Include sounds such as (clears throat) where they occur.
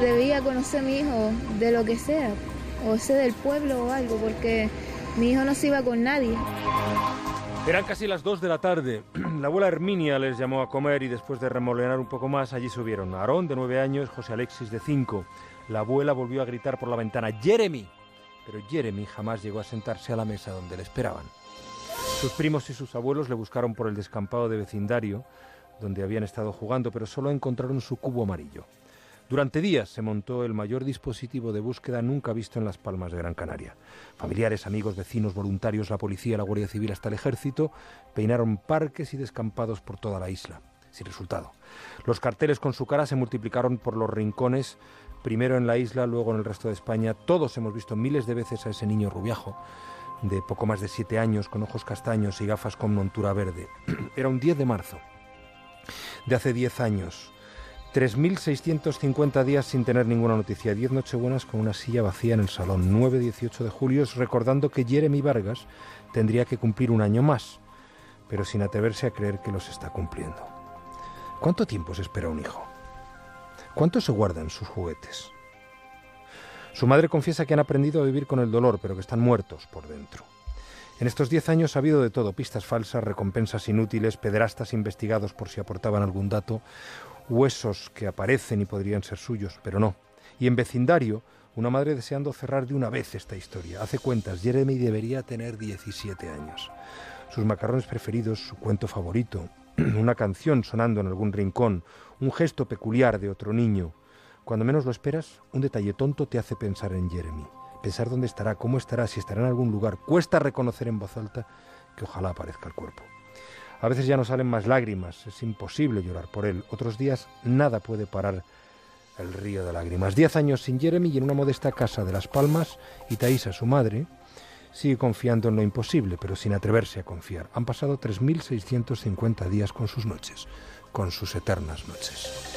Debía conocer a mi hijo de lo que sea, o sea del pueblo o algo, porque mi hijo no se iba con nadie. Eran casi las dos de la tarde. (clears throat) La abuela Herminia les llamó a comer y después de remolenar un poco más, allí subieron Aarón, de nueve años, José Alexis, de cinco. La abuela volvió a gritar por la ventana, ¡Jeremy! Pero Jeremy jamás llegó a sentarse a la mesa donde le esperaban. Sus primos y sus abuelos le buscaron por el descampado de vecindario, donde habían estado jugando, pero solo encontraron su cubo amarillo. Durante días se montó el mayor dispositivo de búsqueda nunca visto en las Palmas de Gran Canaria. Familiares, amigos, vecinos, voluntarios, la policía, la Guardia Civil hasta el ejército peinaron parques y descampados por toda la isla, sin resultado. Los carteles con su cara se multiplicaron por los rincones, primero en la isla, luego en el resto de España. Todos hemos visto miles de veces a ese niño rubiajo, de poco más de siete años, con ojos castaños y gafas con montura verde. (clears throat) Era un 10 de marzo de hace diez años. 3.650 días sin tener ninguna noticia, 10 nochebuenas con una silla vacía en el salón, 9-18 de julio, recordando que Jeremy Vargas tendría que cumplir un año más, pero sin atreverse a creer que los está cumpliendo. ¿Cuánto tiempo se espera un hijo? ¿Cuánto se guardan sus juguetes? Su madre confiesa que han aprendido a vivir con el dolor, pero que están muertos por dentro. En estos diez años ha habido de todo, pistas falsas, recompensas inútiles, pederastas investigados por si aportaban algún dato, huesos que aparecen y podrían ser suyos, pero no. Y en vecindario, una madre deseando cerrar de una vez esta historia. Hace cuentas, Jeremy debería tener 17 años. Sus macarrones preferidos, su cuento favorito, (clears throat) una canción sonando en algún rincón, un gesto peculiar de otro niño. Cuando menos lo esperas, un detalle tonto te hace pensar en Jeremy. Pensar dónde estará, cómo estará, si estará en algún lugar. Cuesta reconocer en voz alta que ojalá aparezca el cuerpo. A veces ya no salen más lágrimas, es imposible llorar por él. Otros días nada puede parar el río de lágrimas. Diez años sin Jeremy y en una modesta casa de Las Palmas, y Thaisa, su madre, sigue confiando en lo imposible, pero sin atreverse a confiar. Han pasado 3.650 días con sus noches, con sus eternas noches.